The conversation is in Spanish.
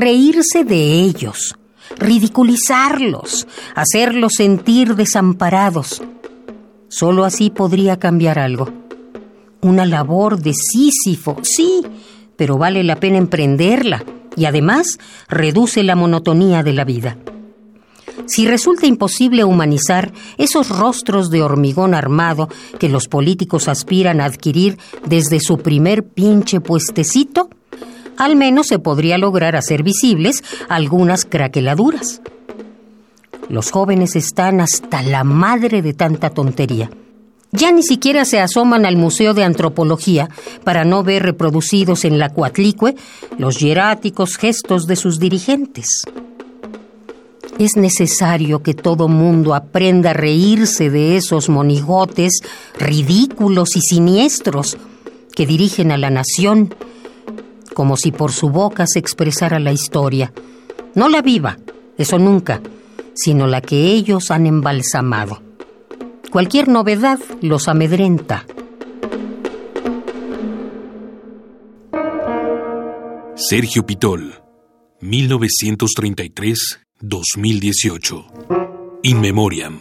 reírse de ellos, ridiculizarlos, hacerlos sentir desamparados. Solo así podría cambiar algo. Una labor de Sísifo, sí, pero vale la pena emprenderla y además reduce la monotonía de la vida. Si resulta imposible humanizar esos rostros de hormigón armado que los políticos aspiran a adquirir desde su primer pinche puestecito, al menos se podría lograr hacer visibles algunas craqueladuras. Los jóvenes están hasta la madre de tanta tontería. Ya ni siquiera se asoman al Museo de Antropología para no ver reproducidos en la cuatlicue los hieráticos gestos de sus dirigentes. Es necesario que todo mundo aprenda a reírse de esos monigotes ridículos y siniestros que dirigen a la nación, como si por su boca se expresara la historia, no la viva, eso nunca, sino la que ellos han embalsamado. Cualquier novedad los amedrenta. Sergio Pitol, 1933 2018. In Memoriam.